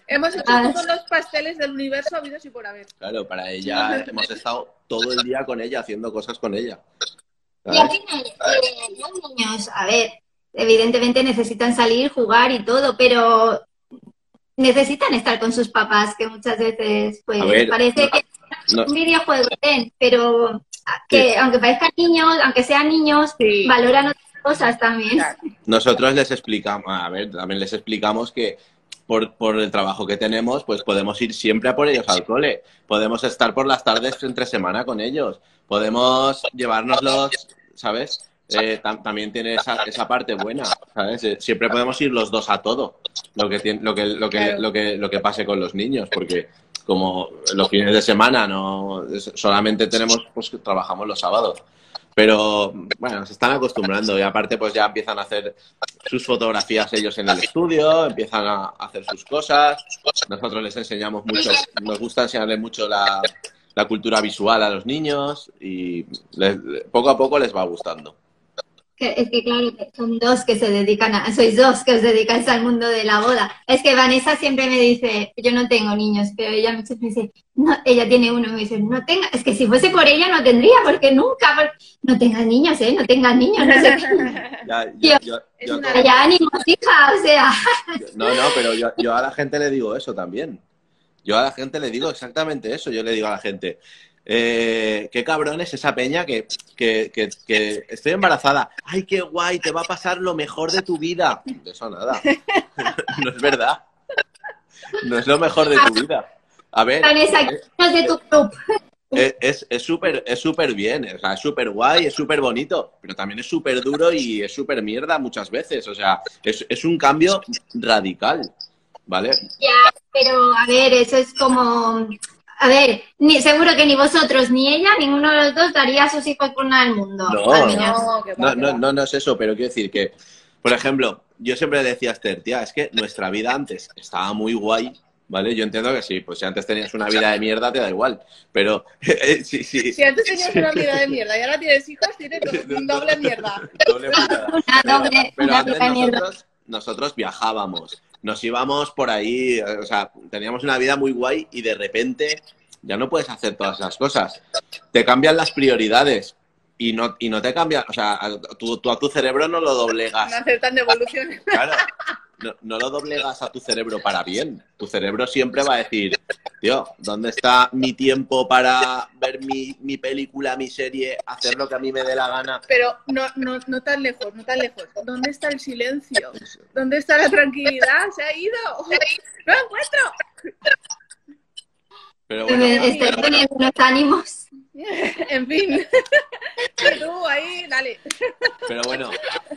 hemos, hecho ah. todos los pasteles del universo habidos y por haber. Claro, para ella hemos estado todo el día con ella, haciendo cosas con ella. Y al final, eh, los niños, a ver, evidentemente necesitan salir, jugar y todo, pero necesitan estar con sus papás, que muchas veces, pues, parece que un videojuego, pero que aunque parezcan niños, aunque sean niños, valoran otras cosas también. Nosotros les explicamos, a ver, también les explicamos que por, por, el trabajo que tenemos, pues podemos ir siempre a por ellos al cole. Podemos estar por las tardes entre semana con ellos. Podemos llevárnoslos, ¿sabes? Eh, también tiene esa, esa, parte buena, ¿sabes? Eh, siempre podemos ir los dos a todo, lo que, lo que, lo que, lo que, lo que pase con los niños, porque como los fines de semana no solamente tenemos, pues trabajamos los sábados. Pero bueno, se están acostumbrando y aparte pues ya empiezan a hacer sus fotografías ellos en el estudio, empiezan a hacer sus cosas. Nosotros les enseñamos mucho, nos gusta enseñarles mucho la, la cultura visual a los niños y poco a poco les va gustando es que claro, son dos que se dedican a, sois dos que os dedicáis al mundo de la boda. Es que Vanessa siempre me dice, yo no tengo niños, pero ella me dice, no, ella tiene uno, me dice, no tenga, es que si fuese por ella no tendría, porque nunca, no tengas niños, ¿eh? No tengas niños, no sé ya, yo, ya ánimos, hija, o sea. No, no, pero yo, yo a la gente le digo eso también. Yo a la gente le digo exactamente eso. Yo le digo a la gente, eh, qué cabrón es esa peña que, que, que, estoy embarazada. Ay, qué guay, te va a pasar lo mejor de tu vida. Eso nada. no es verdad. No es lo mejor de tu vida. A ver. Es súper es súper bien, o sea, es súper guay, es súper bonito, pero también es súper duro y es súper mierda muchas veces. O sea, es, es un cambio radical, ¿vale? Ya, pero a ver, eso es como a ver, ni, seguro que ni vosotros ni ella, ninguno de los dos daría a sus hijos por nada del mundo. No, no, no, no, es eso, pero quiero decir que, por ejemplo, yo siempre decía a Esther, tía, es que nuestra vida antes estaba muy guay, ¿vale? Yo entiendo que sí, pues si antes tenías una vida de mierda te da igual, pero eh, sí, sí. Si antes tenías una vida de mierda y ahora tienes hijos, tienes un doble mierda. Doble putada. Una doble, Pero una doble mierda. nosotros, nosotros viajábamos, nos íbamos por ahí, o sea, teníamos una vida muy guay y de repente ya no puedes hacer todas esas cosas. Te cambian las prioridades y no, y no te cambian, o sea, tú, tú a tu cerebro no lo doblegas. No aceptan devoluciones. Claro, no, no lo doblegas a tu cerebro para bien. Tu cerebro siempre va a decir, tío, ¿dónde está mi tiempo para ver mi, mi película, mi serie, hacer lo que a mí me dé la gana? Pero no, no, no tan lejos, no tan lejos. ¿Dónde está el silencio? ¿Dónde está la tranquilidad? ¿Se ha ido? ¡No encuentro! Pero bueno, estoy pero- unos ánimos. En fin. Tú ahí, dale. Pero bueno,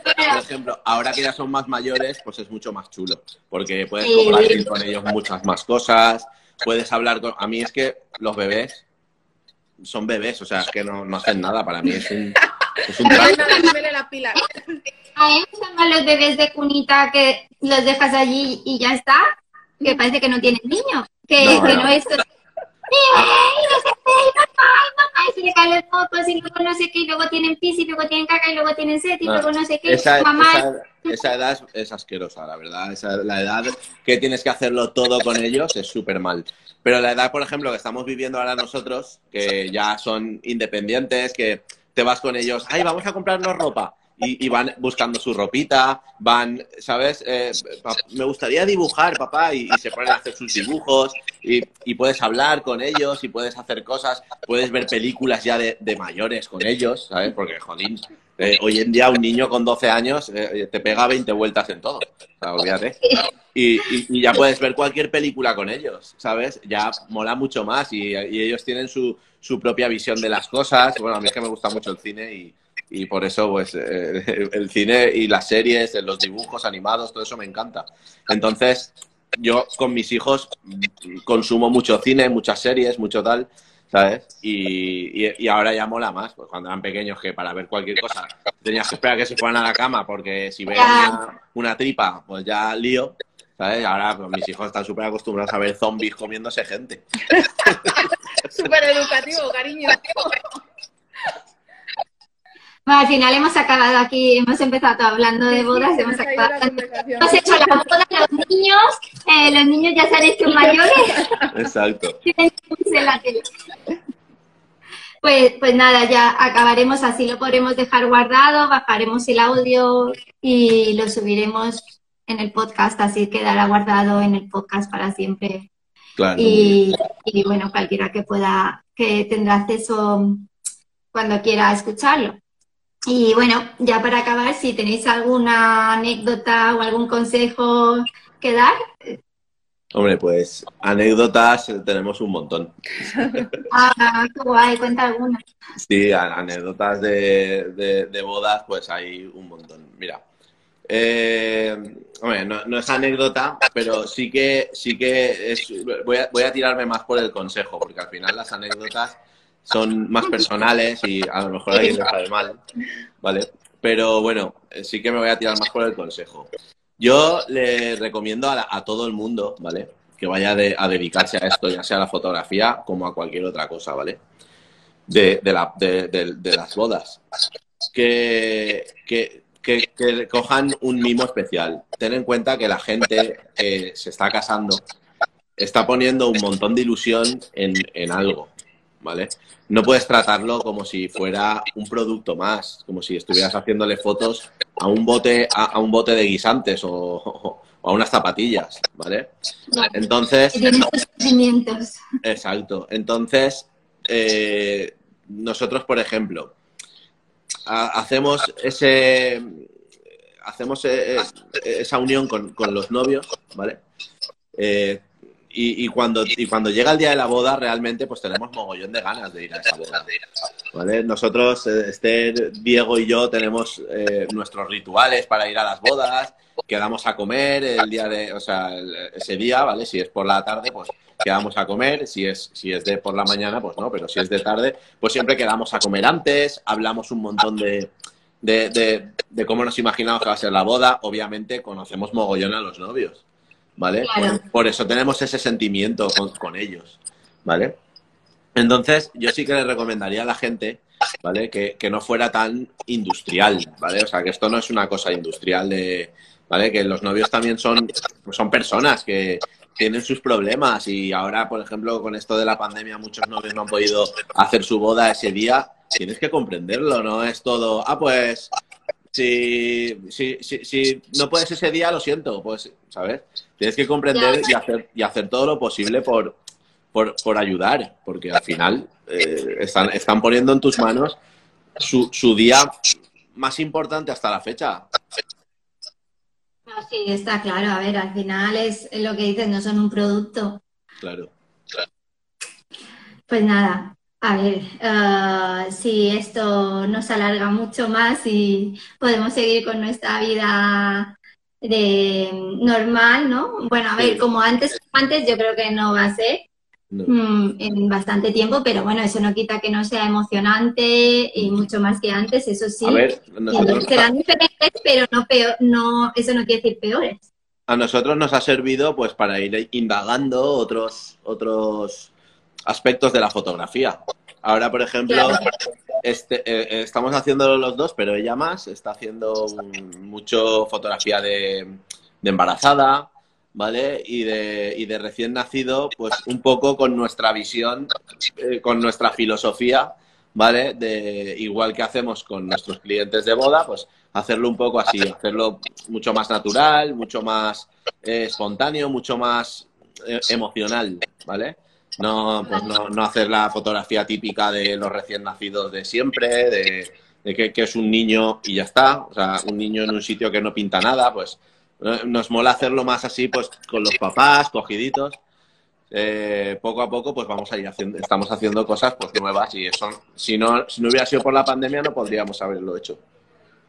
por ejemplo, ahora que ya son más mayores, pues es mucho más chulo, porque puedes Sí. compartir con ellos muchas más cosas, puedes hablar con... A mí es que los bebés son bebés, o sea, es que no, no hacen nada, para mí es un... Es un. A gustan más los bebés de cunita que los dejas allí y ya está, que parece que no tienen niño, que No, que no. no, es... Y se le caen los mocos y luego no sé qué, y luego tienen pis y luego tienen caca y luego tienen sed y No, luego no sé qué. Esa, mamá, esa- esa edad es, es asquerosa, la verdad. Esa, la edad que tienes que hacerlo todo con ellos es súper mal. Pero la edad, por ejemplo, que estamos viviendo ahora nosotros, que ya son independientes, que te vas con ellos, ay, vamos a comprarnos ropa. Y, van buscando su ropita, van, ¿sabes? Eh, me gustaría dibujar, papá, y, se ponen a hacer sus dibujos, y, puedes hablar con ellos, y puedes hacer cosas, puedes ver películas ya de, mayores con ellos, ¿sabes? Porque, jodín, eh, hoy en día un niño con 12 años eh, te pega 20 vueltas en todo, o sea, olvídate. Y, ya puedes ver cualquier película con ellos, ¿sabes? Ya mola mucho más y, y ellos tienen su, su propia visión de las cosas. Bueno, a mí es que me gusta mucho el cine y, y por eso, pues, eh, el cine y las series, los dibujos animados, todo eso me encanta. Entonces, yo con mis hijos consumo mucho cine, muchas series, mucho tal, ¿sabes? Y, y- y ahora ya mola más, pues cuando eran pequeños que para ver cualquier cosa tenías que esperar a que se fueran a la cama porque si una, una tripa, pues ya lío, ¿sabes? Ahora pues, mis hijos están súper acostumbrados a ver zombies comiéndose gente. Súper educativo, cariño. Bueno, al final hemos acabado aquí, hemos empezado hablando de bodas, Sí, hemos acabado. la. Hemos hecho la boda a los niños, eh, los niños ya se han hecho mayores, Exacto. tienen luz en la tele. Pues, pues nada, ya acabaremos así, lo podremos dejar guardado, bajaremos el audio y lo subiremos en el podcast, así quedará guardado en el podcast para siempre. Claro. Y, y, bueno, cualquiera que pueda, que tendrá acceso cuando quiera escucharlo. Y bueno, ya para acabar, si tenéis alguna anécdota o algún consejo que dar, Hombre, pues anécdotas tenemos un montón. ah, qué guay, cuenta alguna. Sí, anécdotas de, de- de bodas, pues hay un montón. Mira, eh, hombre, no, no es anécdota, pero sí que, sí que es, voy, a, voy a tirarme más por el consejo, porque al final las anécdotas son más personales y a lo mejor alguien le sabe mal, ¿vale? Pero bueno, eh, sí que me voy a tirar más por el consejo. Yo le recomiendo a, todo el mundo, ¿vale? Que vaya a dedicarse a esto, ya sea a la fotografía como a cualquier otra cosa, ¿vale? de, de, la- de- las bodas. Que, cojan un mimo especial. Ten en cuenta que la gente que se está casando está poniendo un montón de ilusión en algo, ¿vale? No puedes tratarlo como si fuera un producto más, como si estuvieras haciéndole fotos a un bote, a, a un bote de guisantes o, o a unas zapatillas, ¿vale? Entonces. Exacto. Entonces, eh, nosotros, por ejemplo, ha- hacemos ese hacemos eh, eh, esa unión con, con los novios, ¿vale? Eh, y, cuando, y cuando llega el día de la boda, realmente, pues tenemos mogollón de ganas de ir a esa boda. ¿vale? Nosotros, eh, Esther, Diego y yo, tenemos eh, nuestros rituales para ir a las bodas, quedamos a comer el día de, o sea, ese día, ¿vale? Si es por la tarde, pues quedamos a comer, si es, si es de por la mañana, pues no, pero si es de tarde, pues siempre quedamos a comer antes, hablamos un montón de, de, de- de cómo nos imaginamos que va a ser la boda, obviamente conocemos mogollón a los novios, ¿vale? Claro. Por, por eso tenemos ese sentimiento con, con ellos, ¿vale? Entonces, yo sí que le recomendaría a la gente, ¿vale? Que, que no fuera tan industrial, ¿vale? O sea, que esto no es una cosa industrial de, ¿vale? Que los novios también son, son personas que tienen sus problemas y ahora, por ejemplo, con esto de la pandemia, muchos novios no han podido hacer su boda ese día. Tienes que comprenderlo, no es todo, ah, pues, si, si, si, si no puedes ese día, lo siento, pues, ¿sabes? Tienes que comprender y hacer, y hacer todo lo posible por, por, por ayudar, porque al final eh, están, están poniendo en tus manos su, su día más importante hasta la fecha. Sí, está claro. A ver, al final es lo que dices, no son un producto. Claro. Pues nada, a ver, eh, si esto nos alarga mucho más y podemos seguir con nuestra vida de normal, ¿no? Bueno, a ver, como antes, antes yo creo que no va a ser No. mm, en bastante tiempo, pero bueno, eso no quita que no sea emocionante y mucho más que antes, eso sí. A ver, nosotros, serán diferentes, pero no peor, no, eso no quiere decir peores. a nosotros nos ha servido pues para ir indagando otros, otros aspectos de la fotografía. Ahora, por ejemplo, Claro. Este, eh, estamos haciéndolo los dos, pero ella más está haciendo mucho fotografía de, embarazada, ¿vale? Y de, y de recién nacido, pues un poco con nuestra visión, eh, con nuestra filosofía, ¿vale? De igual que hacemos con nuestros clientes de boda, pues hacerlo un poco así, hacerlo mucho más natural, mucho más eh, espontáneo, mucho más eh, emocional, ¿vale? No, pues no, no hacer la fotografía típica de los recién nacidos de siempre, de, de que, es un niño y ya está, o sea, un niño en un sitio que no pinta nada, pues eh, nos mola hacerlo más así, pues con los papás, cogiditos. Eh, poco a poco, pues vamos a ir haciendo, estamos haciendo cosas pues nuevas y eso, si no, si no hubiera sido por la pandemia, no podríamos haberlo hecho.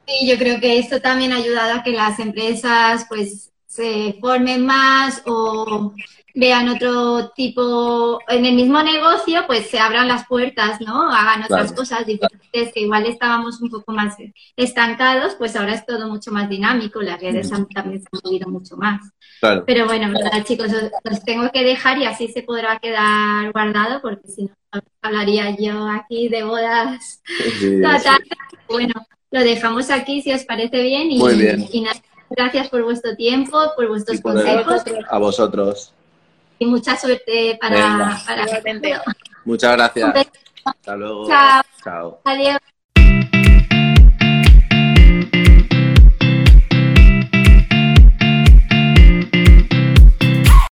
Sí, yo creo que esto también ha ayudado a que las empresas pues se formen más o vean otro tipo, en el mismo negocio, pues se abran las puertas, ¿no? Hagan otras Claro. cosas diferentes, que igual estábamos un poco más estancados, pues ahora es todo mucho más dinámico, las redes han- también se han movido mucho más. Claro. Pero bueno, chicos, os, os tengo que dejar y así se podrá quedar guardado, porque si no, hablaría yo aquí de bodas Sí, toda sí. tarde. Bueno, lo dejamos aquí si os parece bien y, Muy bien. y nada, gracias por vuestro tiempo, por vuestros por- consejos A vosotros. Y mucha suerte para, Venga. para. Muchas gracias. Hasta luego. Chao. Chao. Adiós.